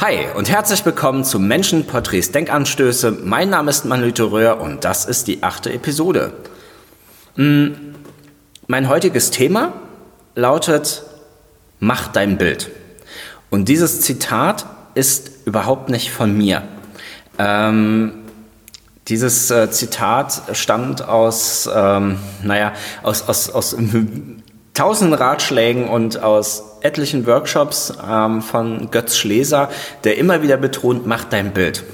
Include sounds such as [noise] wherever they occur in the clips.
Hi und herzlich willkommen zu Menschenporträts Denkanstöße. Mein Name ist Manuel Röhr und das ist die achte Episode. Hm, mein heutiges Thema lautet Mach dein Bild. Und dieses Zitat ist überhaupt nicht von mir. Ähm, dieses äh, Zitat stammt aus, ähm, naja, aus, aus, aus tausenden Ratschlägen und aus etlichen Workshops ähm, von Götz Schleser, der immer wieder betont, mach dein Bild.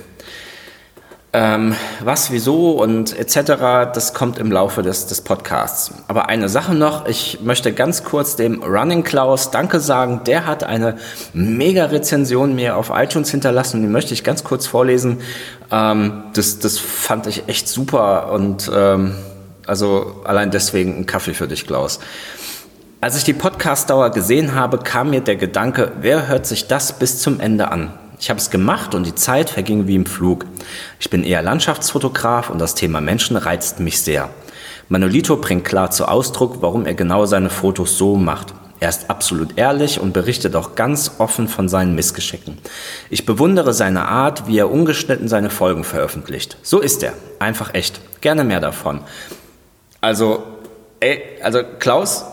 Ähm, was, wieso und etc., das kommt im Laufe des, des Podcasts. Aber eine Sache noch, ich möchte ganz kurz dem Running Klaus Danke sagen. Der hat eine mega Rezension mir auf iTunes hinterlassen, die möchte ich ganz kurz vorlesen. Ähm, das, das fand ich echt super und ähm, also allein deswegen ein Kaffee für dich, Klaus. Als ich die Podcast-Dauer gesehen habe, kam mir der Gedanke, wer hört sich das bis zum Ende an? Ich habe es gemacht und die Zeit verging wie im Flug. Ich bin eher Landschaftsfotograf und das Thema Menschen reizt mich sehr. Manolito bringt klar zu Ausdruck, warum er genau seine Fotos so macht. Er ist absolut ehrlich und berichtet auch ganz offen von seinen Missgeschicken. Ich bewundere seine Art, wie er ungeschnitten seine Folgen veröffentlicht. So ist er. Einfach echt. Gerne mehr davon. Also, ey, also Klaus,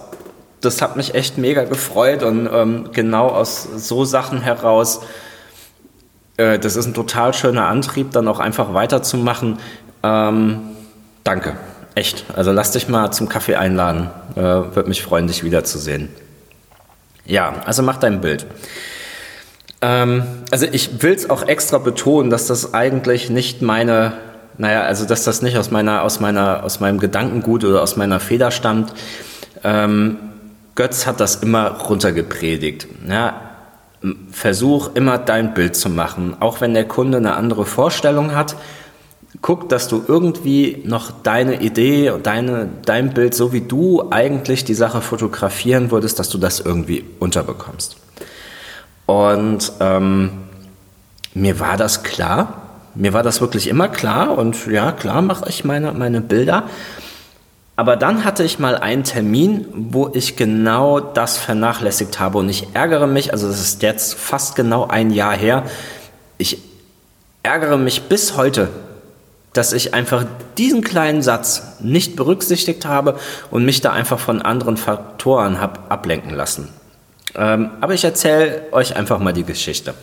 das hat mich echt mega gefreut und ähm, genau aus so Sachen heraus, äh, das ist ein total schöner Antrieb, dann auch einfach weiterzumachen. Ähm, danke, echt. Also lass dich mal zum Kaffee einladen. Äh, Würde mich freuen, dich wiederzusehen. Ja, also mach dein Bild. Ähm, also ich will es auch extra betonen, dass das eigentlich nicht meine naja, also dass das nicht aus meiner, aus meiner, aus meinem Gedankengut oder aus meiner Feder stammt. Ähm, Götz hat das immer runtergepredigt. Ja, versuch immer dein Bild zu machen. Auch wenn der Kunde eine andere Vorstellung hat, guck, dass du irgendwie noch deine Idee und deine, dein Bild, so wie du eigentlich die Sache fotografieren würdest, dass du das irgendwie unterbekommst. Und ähm, mir war das klar. Mir war das wirklich immer klar und ja, klar mache ich meine, meine Bilder. Aber dann hatte ich mal einen Termin, wo ich genau das vernachlässigt habe und ich ärgere mich, also das ist jetzt fast genau ein Jahr her, ich ärgere mich bis heute, dass ich einfach diesen kleinen Satz nicht berücksichtigt habe und mich da einfach von anderen Faktoren habe ablenken lassen. Ähm, aber ich erzähle euch einfach mal die Geschichte.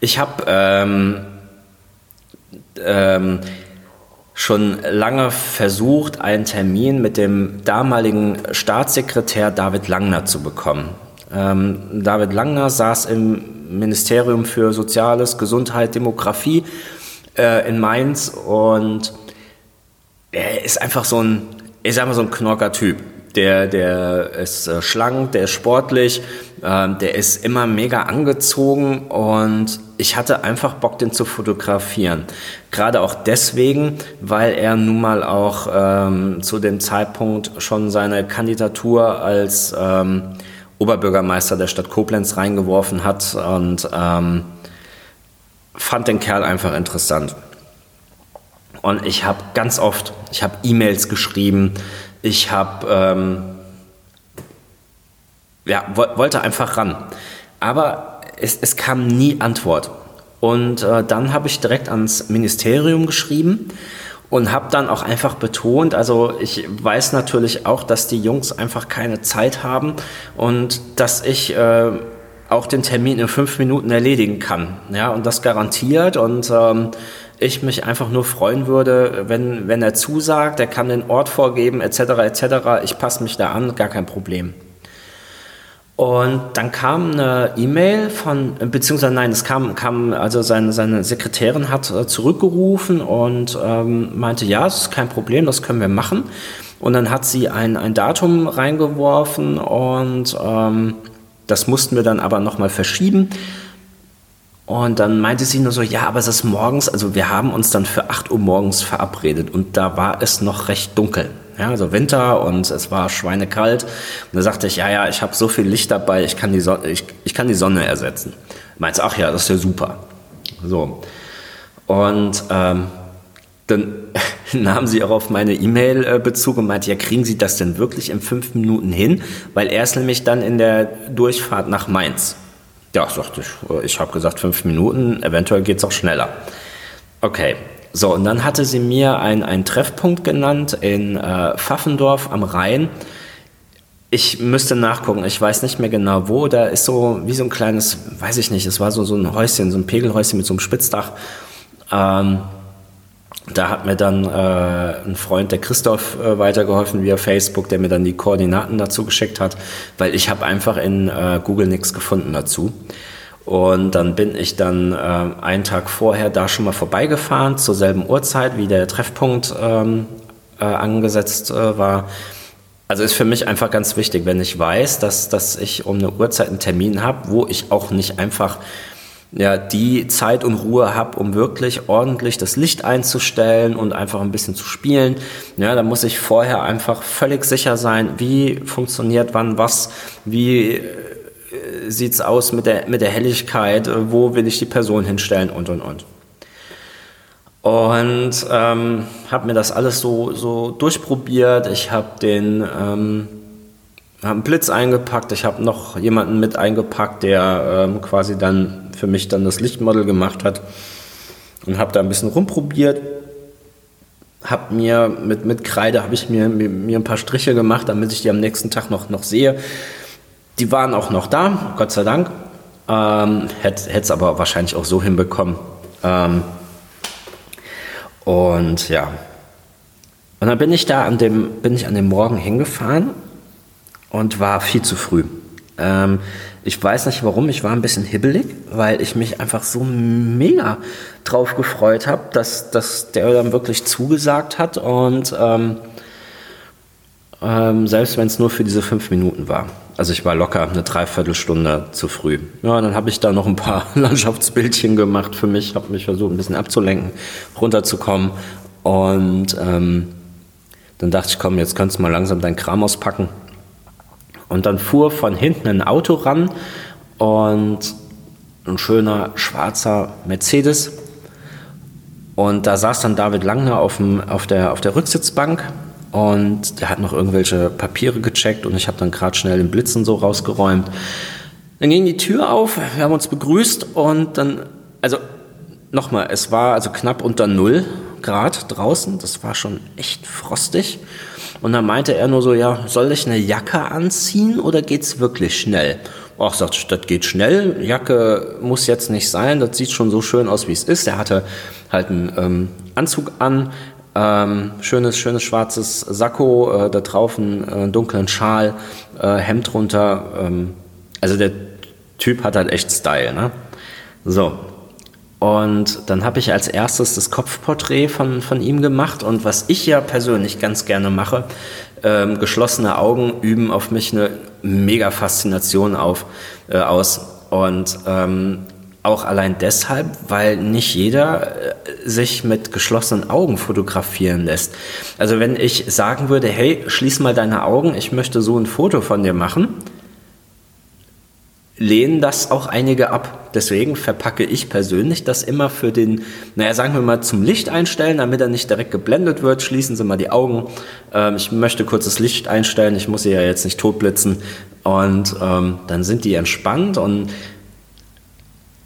Ich habe ähm, ähm, schon lange versucht, einen Termin mit dem damaligen Staatssekretär David Langner zu bekommen. Ähm, David Langner saß im Ministerium für Soziales, Gesundheit, Demografie äh, in Mainz und er ist einfach so ein, ich sag mal so ein Knocker-Typ. Der, der ist äh, schlank, der ist sportlich, äh, der ist immer mega angezogen und ich hatte einfach Bock, den zu fotografieren. Gerade auch deswegen, weil er nun mal auch ähm, zu dem Zeitpunkt schon seine Kandidatur als ähm, Oberbürgermeister der Stadt Koblenz reingeworfen hat und ähm, fand den Kerl einfach interessant. Und ich habe ganz oft, ich habe E-Mails geschrieben, ich habe, ähm, ja, wollte einfach ran. Aber es, es kam nie Antwort. Und äh, dann habe ich direkt ans Ministerium geschrieben und habe dann auch einfach betont, also ich weiß natürlich auch, dass die Jungs einfach keine Zeit haben und dass ich äh, auch den Termin in fünf Minuten erledigen kann. Ja, und das garantiert und ähm, ich mich einfach nur freuen würde, wenn, wenn er zusagt, er kann den Ort vorgeben, etc., etc., ich passe mich da an, gar kein Problem. Und dann kam eine E-Mail von, beziehungsweise nein, es kam, kam also seine, seine Sekretärin hat äh, zurückgerufen und ähm, meinte, ja, das ist kein Problem, das können wir machen. Und dann hat sie ein, ein Datum reingeworfen und ähm, das mussten wir dann aber nochmal verschieben. Und dann meinte sie nur so, ja, aber es ist morgens, also wir haben uns dann für 8 Uhr morgens verabredet und da war es noch recht dunkel. Ja, also Winter und es war schweinekalt. Und da sagte ich, ja, ja, ich habe so viel Licht dabei, ich kann die Sonne, ich, ich kann die Sonne ersetzen. Meinte, ach ja, das ist ja super. So. Und ähm, dann [laughs] nahm sie auch auf meine E-Mail äh, Bezug und meinte, ja, kriegen Sie das denn wirklich in fünf Minuten hin? Weil er ist nämlich dann in der Durchfahrt nach Mainz. Ja, sagte ich, ich habe gesagt fünf Minuten, eventuell geht es auch schneller. Okay, so, und dann hatte sie mir einen Treffpunkt genannt in äh, Pfaffendorf am Rhein. Ich müsste nachgucken, ich weiß nicht mehr genau wo. Da ist so wie so ein kleines, weiß ich nicht, es war so, so ein Häuschen, so ein Pegelhäuschen mit so einem Spitzdach. Ähm, da hat mir dann äh, ein Freund, der Christoph, äh, weitergeholfen via Facebook, der mir dann die Koordinaten dazu geschickt hat, weil ich habe einfach in äh, Google nichts gefunden dazu. Und dann bin ich dann äh, einen Tag vorher da schon mal vorbeigefahren, zur selben Uhrzeit, wie der Treffpunkt ähm, äh, angesetzt äh, war. Also ist für mich einfach ganz wichtig, wenn ich weiß, dass, dass ich um eine Uhrzeit einen Termin habe, wo ich auch nicht einfach ja, die Zeit und Ruhe habe, um wirklich ordentlich das Licht einzustellen und einfach ein bisschen zu spielen. Ja, da muss ich vorher einfach völlig sicher sein, wie funktioniert wann was, wie sieht's aus mit der, mit der Helligkeit, äh, wo will ich die Person hinstellen und und und. Und ähm, habe mir das alles so, so durchprobiert. Ich habe den ähm, hab einen Blitz eingepackt. Ich habe noch jemanden mit eingepackt, der ähm, quasi dann für mich dann das Lichtmodel gemacht hat und habe da ein bisschen rumprobiert. Habe mir mit, mit Kreide habe ich mir, mir, mir, ein paar Striche gemacht, damit ich die am nächsten Tag noch, noch sehe. Die waren auch noch da, Gott sei Dank. Ähm, Hätte es aber wahrscheinlich auch so hinbekommen. Ähm, und ja. Und dann bin ich da an dem, bin ich an dem Morgen hingefahren und war viel zu früh. Ähm, ich weiß nicht warum, ich war ein bisschen hibbelig, weil ich mich einfach so mega drauf gefreut habe, dass, dass der dann wirklich zugesagt hat und ähm, ähm, selbst wenn es nur für diese fünf Minuten war. Also ich war locker eine Dreiviertelstunde zu früh. Ja, dann habe ich da noch ein paar [laughs] Landschaftsbildchen gemacht für mich, habe mich versucht ein bisschen abzulenken, runterzukommen und ähm, dann dachte ich, komm, jetzt kannst du mal langsam deinen Kram auspacken und dann fuhr von hinten ein Auto ran und ein schöner schwarzer Mercedes. Und da saß dann David Langner auf, dem, auf, der, auf der Rücksitzbank und der hat noch irgendwelche Papiere gecheckt und ich habe dann gerade schnell den Blitzen so rausgeräumt. Dann ging die Tür auf, wir haben uns begrüßt und dann, also nochmal, es war also knapp unter Null Grad draußen, das war schon echt frostig. Und dann meinte er nur so, ja, soll ich eine Jacke anziehen oder geht's wirklich schnell? Ach, sagt, das geht schnell. Jacke muss jetzt nicht sein. Das sieht schon so schön aus, wie es ist. Er hatte halt einen ähm, Anzug an, ähm, schönes, schönes schwarzes Sakko, äh, da drauf einen äh, dunklen Schal, äh, Hemd drunter. Ähm, also der Typ hat halt echt Style, ne? So, und dann habe ich als erstes das Kopfporträt von, von ihm gemacht. Und was ich ja persönlich ganz gerne mache, ähm, geschlossene Augen üben auf mich eine mega Faszination auf, äh, aus. Und ähm, auch allein deshalb, weil nicht jeder äh, sich mit geschlossenen Augen fotografieren lässt. Also wenn ich sagen würde, hey, schließ mal deine Augen, ich möchte so ein Foto von dir machen, lehnen das auch einige ab. Deswegen verpacke ich persönlich das immer für den, naja, sagen wir mal, zum Licht einstellen, damit er nicht direkt geblendet wird. Schließen Sie mal die Augen. Ähm, ich möchte kurz das Licht einstellen, ich muss sie ja jetzt nicht totblitzen. Und ähm, dann sind die entspannt und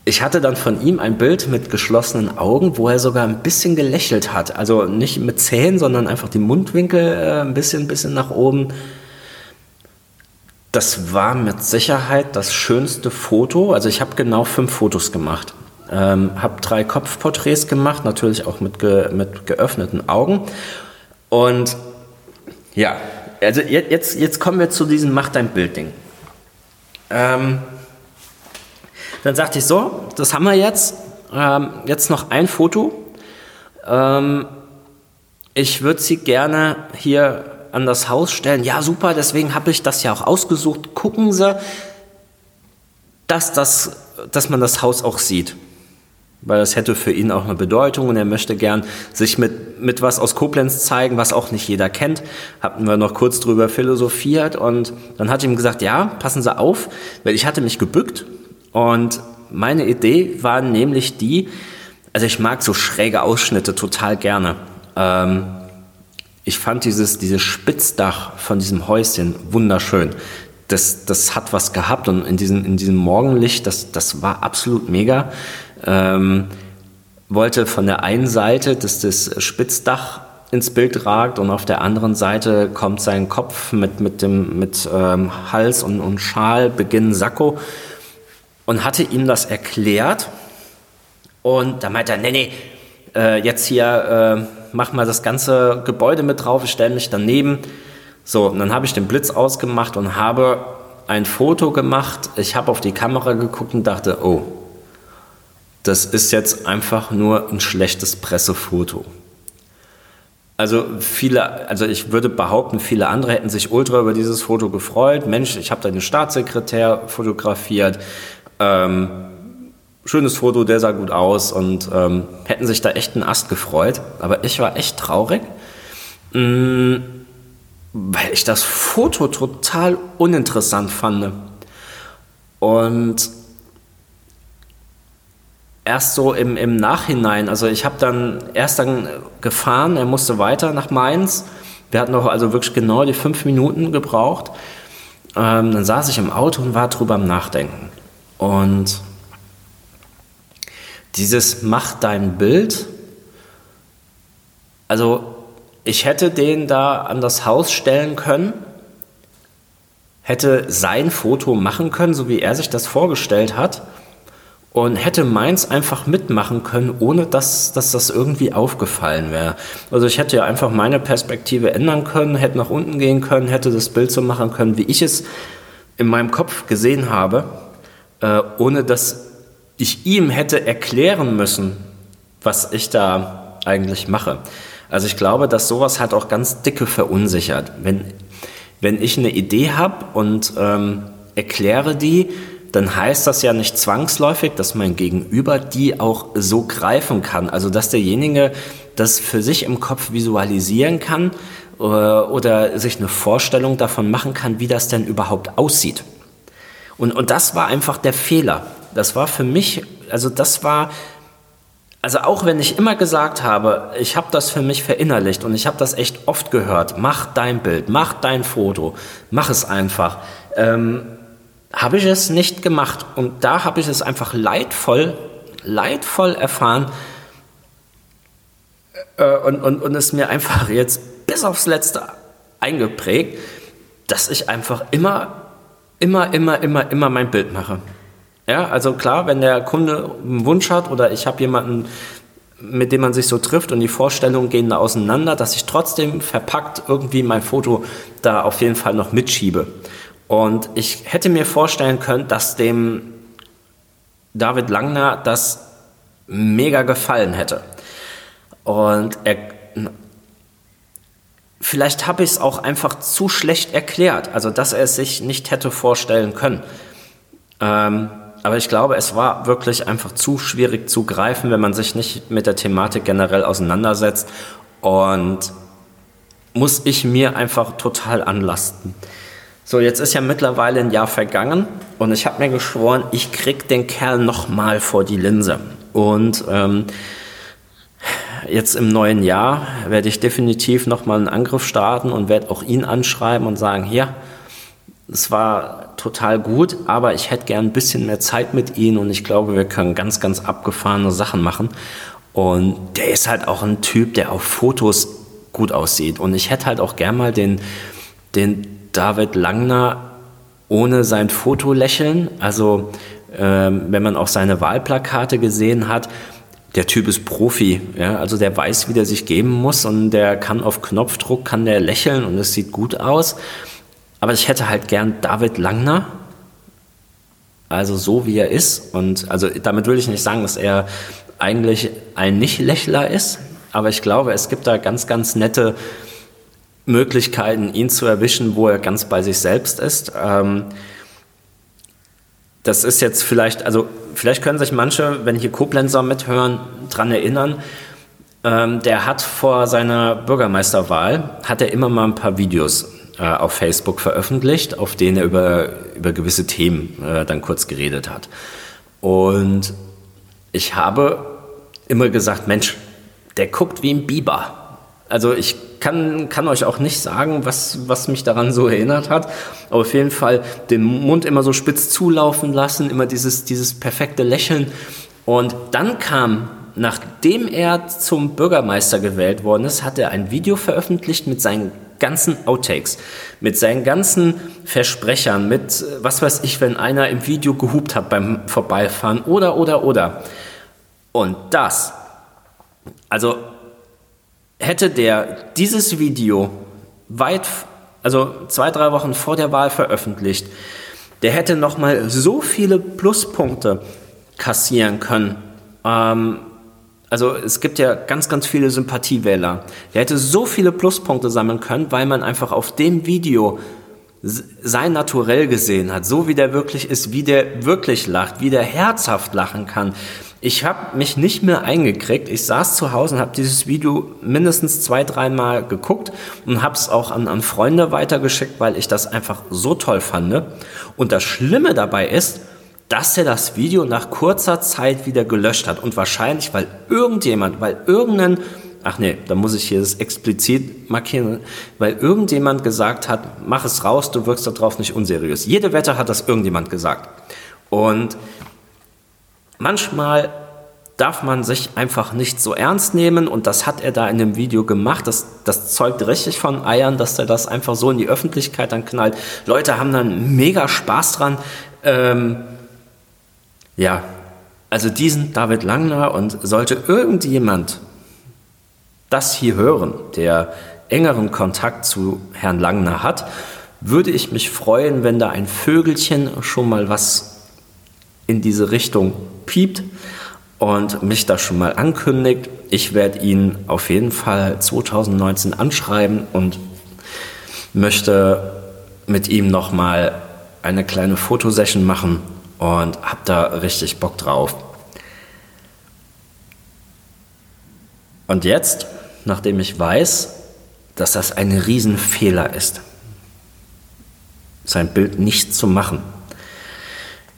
ich hatte dann von ihm ein Bild mit geschlossenen Augen, wo er sogar ein bisschen gelächelt hat. Also nicht mit Zähnen, sondern einfach die Mundwinkel äh, ein bisschen, bisschen nach oben das war mit Sicherheit das schönste Foto. Also ich habe genau fünf Fotos gemacht. Ähm, habe drei Kopfporträts gemacht, natürlich auch mit, ge mit geöffneten Augen. Und ja, also jetzt, jetzt kommen wir zu diesem Mach dein Bild-Ding. Ähm, dann sagte ich so, das haben wir jetzt. Ähm, jetzt noch ein Foto. Ähm, ich würde Sie gerne hier an das Haus stellen. Ja, super, deswegen habe ich das ja auch ausgesucht. Gucken Sie, dass, das, dass man das Haus auch sieht. Weil das hätte für ihn auch eine Bedeutung und er möchte gern sich mit, mit was aus Koblenz zeigen, was auch nicht jeder kennt. Hatten wir noch kurz drüber philosophiert und dann hat ihm gesagt, ja, passen Sie auf, weil ich hatte mich gebückt und meine Idee war nämlich die, also ich mag so schräge Ausschnitte total gerne. Ähm, ich fand dieses, dieses Spitzdach von diesem Häuschen wunderschön. das, das hat was gehabt und in diesem, in diesem Morgenlicht, das, das war absolut mega. Ähm, wollte von der einen Seite, dass das Spitzdach ins Bild ragt und auf der anderen Seite kommt sein Kopf mit, mit, dem, mit ähm, Hals und, und Schal, Beginn Sakko und hatte ihm das erklärt und da meinte er, nee, nee, äh, jetzt hier äh, mach mal das ganze Gebäude mit drauf, ich stelle mich daneben. So, und dann habe ich den Blitz ausgemacht und habe ein Foto gemacht. Ich habe auf die Kamera geguckt und dachte, oh, das ist jetzt einfach nur ein schlechtes Pressefoto. Also viele, also ich würde behaupten, viele andere hätten sich ultra über dieses Foto gefreut. Mensch, ich habe da den Staatssekretär fotografiert. Ähm, schönes Foto, der sah gut aus und ähm, hätten sich da echt einen Ast gefreut. Aber ich war echt traurig, mh, mm, weil ich das Foto total uninteressant fand. Und erst so im, im Nachhinein, also ich habe dann erst dann gefahren, er musste weiter nach Mainz. Wir hatten noch also wirklich genau die fünf Minuten gebraucht. Ähm, dann saß ich im Auto und war drüber am Nachdenken. Und dieses Mach dein Bild, also ich hätte den da an das Haus stellen können, hätte sein Foto machen können, so wie er sich das vorgestellt hat und hätte meins einfach mitmachen können, ohne dass, dass das irgendwie aufgefallen wäre. Also ich hätte ja einfach meine Perspektive ändern können, hätte nach unten gehen können, hätte das Bild so machen können, wie ich es in meinem Kopf gesehen habe, äh, ohne dass ich ihm hätte erklären müssen, was ich da eigentlich mache. Also ich glaube, dass sowas hat auch ganz dicke verunsichert. Wenn, wenn ich eine Idee habe und ähm, erkläre die, dann heißt das ja nicht zwangsläufig, dass mein Gegenüber die auch so greifen kann. Also dass derjenige das für sich im Kopf visualisieren kann äh, oder sich eine Vorstellung davon machen kann, wie das denn überhaupt aussieht. Und, und das war einfach der Fehler. Das war für mich, also das war, also auch wenn ich immer gesagt habe, ich habe das für mich verinnerlicht und ich habe das echt oft gehört, mach dein Bild, mach dein Foto, mach es einfach. Ähm, habe ich es nicht gemacht. Und da habe ich es einfach leidvoll, leidvoll erfahren äh, und, und, und es mir einfach jetzt bis aufs Letzte eingeprägt, dass ich einfach immer, immer, immer, immer, immer mein Bild mache. Ja, also klar, wenn der Kunde einen Wunsch hat oder ich habe jemanden, mit dem man sich so trifft und die Vorstellungen gehen da auseinander, dass ich trotzdem verpackt irgendwie mein Foto da auf jeden Fall noch mitschiebe. Und ich hätte mir vorstellen können, dass dem David Langner das mega gefallen hätte. Und er, vielleicht habe ich es auch einfach zu schlecht erklärt, also dass er es sich nicht hätte vorstellen können. Ähm, aber ich glaube, es war wirklich einfach zu schwierig zu greifen, wenn man sich nicht mit der Thematik generell auseinandersetzt. Und muss ich mir einfach total anlasten. So, jetzt ist ja mittlerweile ein Jahr vergangen und ich habe mir geschworen, ich krieg den Kerl nochmal vor die Linse. Und ähm, jetzt im neuen Jahr werde ich definitiv nochmal einen Angriff starten und werde auch ihn anschreiben und sagen, hier, es war total gut, aber ich hätte gern ein bisschen mehr Zeit mit ihm und ich glaube, wir können ganz, ganz abgefahrene Sachen machen. Und der ist halt auch ein Typ, der auf Fotos gut aussieht. Und ich hätte halt auch gern mal den, den David Langner ohne sein Fotolächeln. Also ähm, wenn man auch seine Wahlplakate gesehen hat, der Typ ist Profi, ja, also der weiß, wie der sich geben muss und der kann auf Knopfdruck, kann der lächeln und es sieht gut aus. Aber ich hätte halt gern David Langner, also so wie er ist. Und also damit will ich nicht sagen, dass er eigentlich ein Nicht-Lächler ist, aber ich glaube, es gibt da ganz, ganz nette Möglichkeiten, ihn zu erwischen, wo er ganz bei sich selbst ist. Ähm, das ist jetzt vielleicht, also vielleicht können sich manche, wenn hier Koblenzer mithören, daran erinnern. Ähm, der hat vor seiner Bürgermeisterwahl, hat er immer mal ein paar Videos äh, auf Facebook veröffentlicht, auf denen er über, über gewisse Themen äh, dann kurz geredet hat. Und ich habe immer gesagt, Mensch, der guckt wie ein Biber. Also ich kann, kann euch auch nicht sagen, was, was mich daran so erinnert hat. Aber auf jeden Fall den Mund immer so spitz zulaufen lassen, immer dieses, dieses perfekte Lächeln. Und dann kam, nachdem er zum Bürgermeister gewählt worden ist, hat er ein Video veröffentlicht mit seinen ganzen Outtakes, mit seinen ganzen Versprechern, mit was weiß ich, wenn einer im Video gehupt hat beim Vorbeifahren oder, oder, oder. Und das, also hätte der dieses Video weit, also zwei, drei Wochen vor der Wahl veröffentlicht, der hätte nochmal so viele Pluspunkte kassieren können. Ähm, also es gibt ja ganz, ganz viele Sympathiewähler. Der hätte so viele Pluspunkte sammeln können, weil man einfach auf dem Video sein Naturell gesehen hat, so wie der wirklich ist, wie der wirklich lacht, wie der herzhaft lachen kann. Ich habe mich nicht mehr eingekriegt. Ich saß zu Hause und habe dieses Video mindestens zwei, dreimal geguckt und habe es auch an, an Freunde weitergeschickt, weil ich das einfach so toll fand. Und das Schlimme dabei ist, dass er das Video nach kurzer Zeit wieder gelöscht hat. Und wahrscheinlich, weil irgendjemand, weil irgendein, ach nee, da muss ich hier das explizit markieren, weil irgendjemand gesagt hat, mach es raus, du wirkst darauf nicht unseriös. Jede Wette hat das irgendjemand gesagt. Und manchmal darf man sich einfach nicht so ernst nehmen und das hat er da in dem Video gemacht. Das, das zeugt richtig von Eiern, dass er das einfach so in die Öffentlichkeit dann knallt. Leute haben dann mega Spaß dran. Ähm, ja, also diesen David Langner und sollte irgendjemand das hier hören, der engeren Kontakt zu Herrn Langner hat, würde ich mich freuen, wenn da ein Vögelchen schon mal was in diese Richtung piept und mich da schon mal ankündigt. Ich werde ihn auf jeden Fall 2019 anschreiben und möchte mit ihm noch mal eine kleine Fotosession machen und habe da richtig Bock drauf. Und jetzt, nachdem ich weiß, dass das ein Riesenfehler ist, sein Bild nicht zu machen,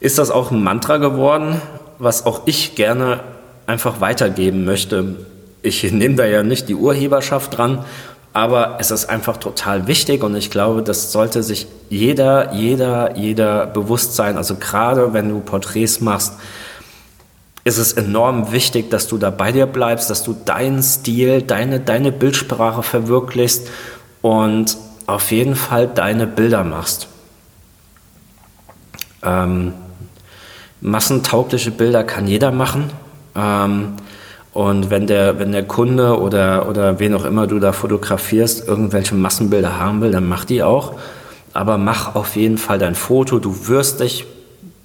ist das auch ein Mantra geworden, was auch ich gerne einfach weitergeben möchte. Ich nehme da ja nicht die Urheberschaft dran, aber es ist einfach total wichtig und ich glaube, das sollte sich jeder, jeder, jeder bewusst sein. Also gerade wenn du Porträts machst, ist es enorm wichtig, dass du da bei dir bleibst, dass du deinen Stil, deine, deine Bildsprache verwirklichst und auf jeden Fall deine Bilder machst. Ähm, massentaugliche Bilder kann jeder machen. Ähm, und wenn der, wenn der Kunde oder, oder wen auch immer du da fotografierst, irgendwelche Massenbilder haben will, dann mach die auch. Aber mach auf jeden Fall dein Foto. Du wirst dich,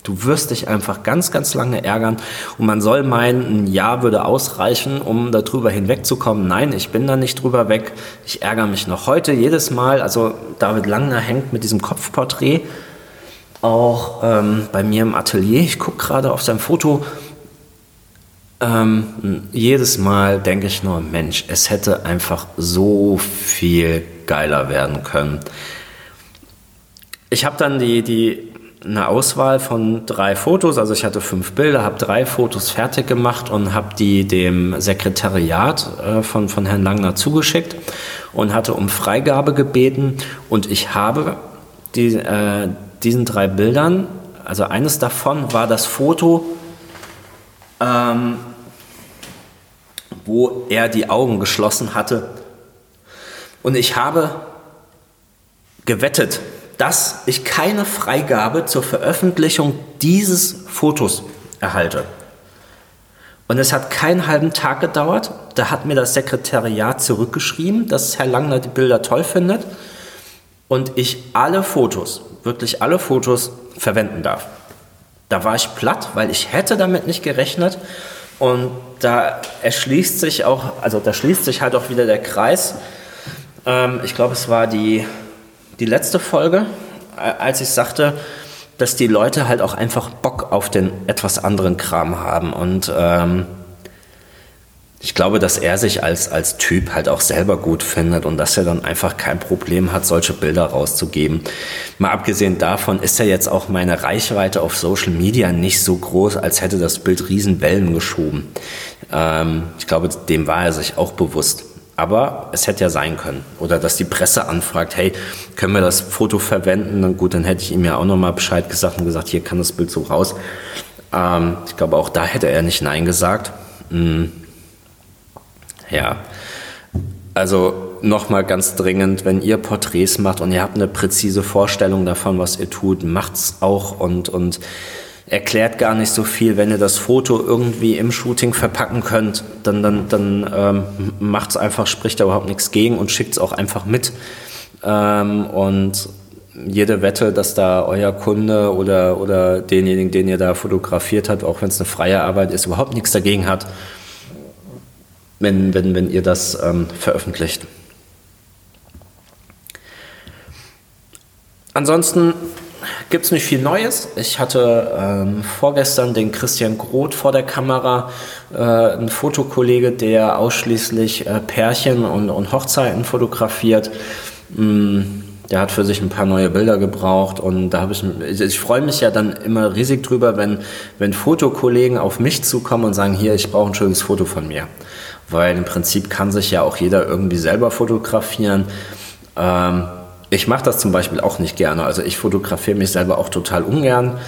du wirst dich einfach ganz, ganz lange ärgern. Und man soll meinen, ein Jahr würde ausreichen, um darüber hinwegzukommen. Nein, ich bin da nicht drüber weg. Ich ärgere mich noch heute jedes Mal. Also David Langner hängt mit diesem Kopfporträt auch ähm, bei mir im Atelier. Ich gucke gerade auf sein Foto. Ähm, jedes Mal denke ich nur, Mensch, es hätte einfach so viel geiler werden können. Ich habe dann die, die, eine Auswahl von drei Fotos, also ich hatte fünf Bilder, habe drei Fotos fertig gemacht und habe die dem Sekretariat äh, von, von Herrn Langner zugeschickt und hatte um Freigabe gebeten und ich habe die, äh, diesen drei Bildern, also eines davon war das Foto, ähm, wo er die Augen geschlossen hatte. Und ich habe gewettet, dass ich keine Freigabe zur Veröffentlichung dieses Fotos erhalte. Und es hat keinen halben Tag gedauert. Da hat mir das Sekretariat zurückgeschrieben, dass Herr Langner die Bilder toll findet und ich alle Fotos, wirklich alle Fotos verwenden darf. Da war ich platt, weil ich hätte damit nicht gerechnet. Und da erschließt sich auch, also da schließt sich halt auch wieder der Kreis. Ähm, ich glaube, es war die, die letzte Folge, als ich sagte, dass die Leute halt auch einfach Bock auf den etwas anderen Kram haben. Und ähm, ich glaube, dass er sich als, als Typ halt auch selber gut findet und dass er dann einfach kein Problem hat, solche Bilder rauszugeben. Mal abgesehen davon ist ja jetzt auch meine Reichweite auf Social Media nicht so groß, als hätte das Bild Riesenwellen geschoben. Ähm, ich glaube, dem war er sich auch bewusst. Aber es hätte ja sein können. Oder dass die Presse anfragt, hey, können wir das Foto verwenden? Dann gut, dann hätte ich ihm ja auch nochmal Bescheid gesagt und gesagt, hier kann das Bild so raus. Ähm, ich glaube, auch da hätte er nicht Nein gesagt. Hm. Ja, also nochmal ganz dringend, wenn ihr Porträts macht und ihr habt eine präzise Vorstellung davon, was ihr tut, macht's auch und, und erklärt gar nicht so viel. Wenn ihr das Foto irgendwie im Shooting verpacken könnt, dann, dann, dann ähm, macht's einfach, spricht da überhaupt nichts gegen und schickt's auch einfach mit. Ähm, und jede Wette, dass da euer Kunde oder, oder denjenigen, den ihr da fotografiert habt, auch wenn es eine freie Arbeit ist, überhaupt nichts dagegen hat, wenn, wenn, wenn ihr das ähm, veröffentlicht. Ansonsten gibt es nicht viel Neues. Ich hatte ähm, vorgestern den Christian Groth vor der Kamera, äh, ein Fotokollege, der ausschließlich äh, Pärchen und, und Hochzeiten fotografiert. Mm, der hat für sich ein paar neue Bilder gebraucht und da habe ich, ich freue mich ja dann immer riesig drüber, wenn, wenn Fotokollegen auf mich zukommen und sagen, hier, ich brauche ein schönes Foto von mir. Weil im Prinzip kann sich ja auch jeder irgendwie selber fotografieren. Ähm, ich mache das zum Beispiel auch nicht gerne. Also ich fotografiere mich selber auch total ungern.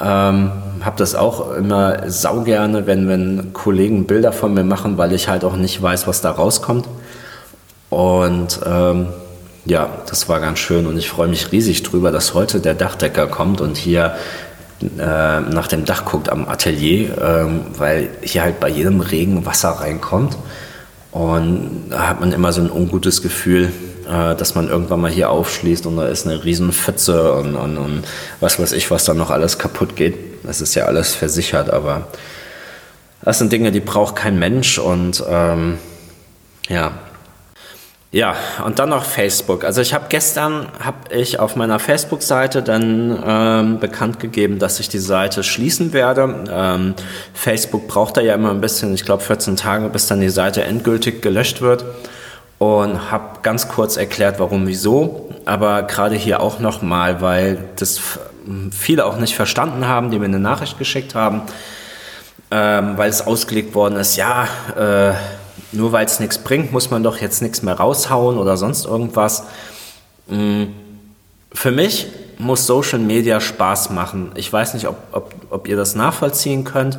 Ähm, habe das auch immer saugerne, wenn, wenn Kollegen Bilder von mir machen, weil ich halt auch nicht weiß, was da rauskommt. Und ähm, ja, das war ganz schön und ich freue mich riesig drüber, dass heute der Dachdecker kommt und hier äh, nach dem Dach guckt am Atelier, äh, weil hier halt bei jedem Regen Wasser reinkommt. Und da hat man immer so ein ungutes Gefühl, äh, dass man irgendwann mal hier aufschließt und da ist eine riesen Pfütze und, und, und was weiß ich, was da noch alles kaputt geht. Das ist ja alles versichert, aber das sind Dinge, die braucht kein Mensch und ähm, ja, ja, und dann noch Facebook. Also ich habe gestern habe ich auf meiner Facebook-Seite dann ähm, bekannt gegeben, dass ich die Seite schließen werde. Ähm, Facebook braucht da ja immer ein bisschen, ich glaube 14 Tage, bis dann die Seite endgültig gelöscht wird. Und habe ganz kurz erklärt, warum, wieso. Aber gerade hier auch nochmal, weil das viele auch nicht verstanden haben, die mir eine Nachricht geschickt haben, ähm, weil es ausgelegt worden ist, ja, äh, nur weil es nichts bringt, muss man doch jetzt nichts mehr raushauen oder sonst irgendwas. Mm, für mich muss Social Media Spaß machen. Ich weiß nicht, ob, ob, ob ihr das nachvollziehen könnt.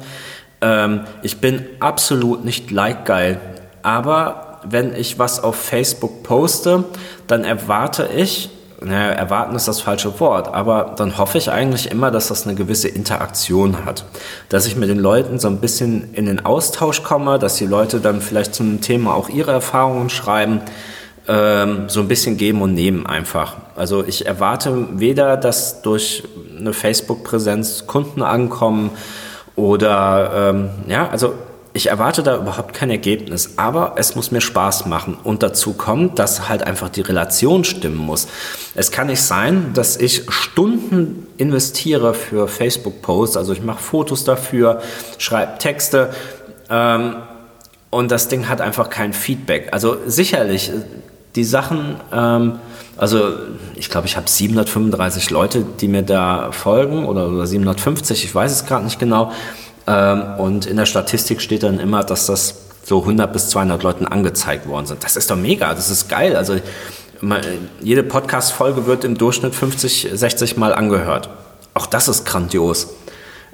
Ähm, ich bin absolut nicht like-geil. Aber wenn ich was auf Facebook poste, dann erwarte ich, naja, erwarten ist das falsche Wort, aber dann hoffe ich eigentlich immer, dass das eine gewisse Interaktion hat. Dass ich mit den Leuten so ein bisschen in den Austausch komme, dass die Leute dann vielleicht zum Thema auch ihre Erfahrungen schreiben, ähm, so ein bisschen geben und nehmen einfach. Also ich erwarte weder, dass durch eine Facebook-Präsenz Kunden ankommen oder, ähm, ja, also ich erwarte da überhaupt kein Ergebnis, aber es muss mir Spaß machen. Und dazu kommt, dass halt einfach die Relation stimmen muss. Es kann nicht sein, dass ich Stunden investiere für Facebook-Posts, also ich mache Fotos dafür, schreibe Texte ähm, und das Ding hat einfach kein Feedback. Also sicherlich, die Sachen, ähm, also ich glaube, ich habe 735 Leute, die mir da folgen oder, oder 750, ich weiß es gerade nicht genau. Ähm, und in der Statistik steht dann immer, dass das so 100 bis 200 Leuten angezeigt worden sind. Das ist doch mega, das ist geil. Also jede Podcast-Folge wird im Durchschnitt 50, 60 Mal angehört. Auch das ist grandios.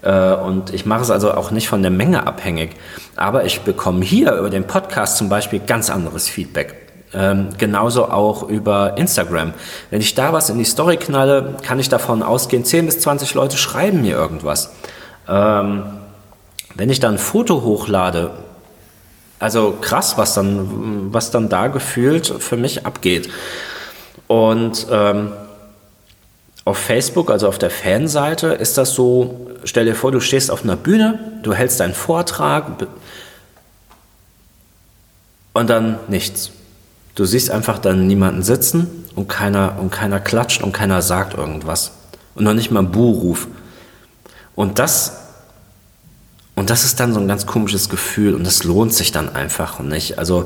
Äh, und ich mache es also auch nicht von der Menge abhängig. Aber ich bekomme hier über den Podcast zum Beispiel ganz anderes Feedback. Ähm, genauso auch über Instagram. Wenn ich da was in die Story knalle, kann ich davon ausgehen, 10 bis 20 Leute schreiben mir irgendwas. Ähm, wenn ich dann ein Foto hochlade, also krass, was dann, was dann da gefühlt für mich abgeht. Und ähm, auf Facebook, also auf der Fanseite, ist das so, stell dir vor, du stehst auf einer Bühne, du hältst einen Vortrag und dann nichts. Du siehst einfach dann niemanden sitzen und keiner, und keiner klatscht und keiner sagt irgendwas. Und noch nicht mal ein Buhruf. Und das und das ist dann so ein ganz komisches Gefühl und das lohnt sich dann einfach nicht. Also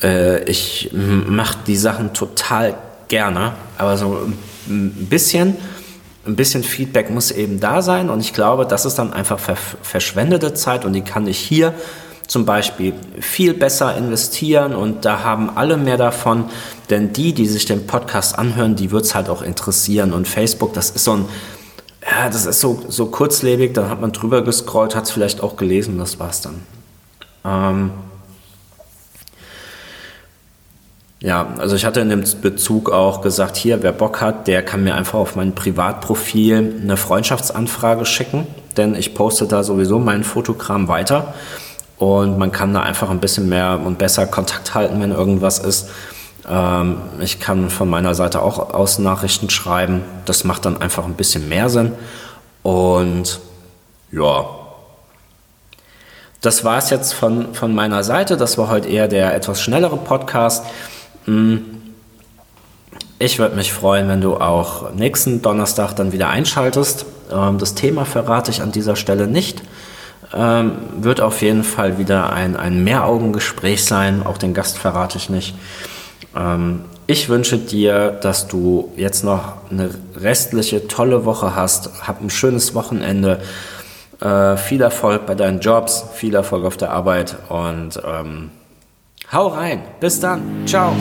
äh, ich mache die Sachen total gerne, aber so ein bisschen, ein bisschen Feedback muss eben da sein und ich glaube, das ist dann einfach ver verschwendete Zeit und die kann ich hier zum Beispiel viel besser investieren und da haben alle mehr davon, denn die, die sich den Podcast anhören, die wird es halt auch interessieren und Facebook, das ist so ein, ja, das ist so, so kurzlebig, dann hat man drüber gescrollt, hat es vielleicht auch gelesen, das war's dann. Ähm, ja, also ich hatte in dem Bezug auch gesagt, hier, wer Bock hat, der kann mir einfach auf mein Privatprofil eine Freundschaftsanfrage schicken, denn ich poste da sowieso meinen Fotogramm weiter und man kann da einfach ein bisschen mehr und besser Kontakt halten, wenn irgendwas ist. Ähm, ich kann von meiner Seite auch Außennachrichten schreiben. Das macht dann einfach ein bisschen mehr Sinn. Und ja, das war es jetzt von, von meiner Seite. Das war heute eher der etwas schnellere Podcast. Hm. Ich würde mich freuen, wenn du auch nächsten Donnerstag dann wieder einschaltest. Ähm, das Thema verrate ich an dieser Stelle nicht. Ähm, wird auf jeden Fall wieder ein, ein Mehraugengespräch sein. Auch den Gast verrate ich nicht. Ähm, ich wünsche dir, dass du jetzt noch eine restliche tolle Woche hast. Hab ein schönes Wochenende. Äh, viel Erfolg bei deinen Jobs, viel Erfolg auf der Arbeit und ähm, hau rein. Bis dann. Ciao.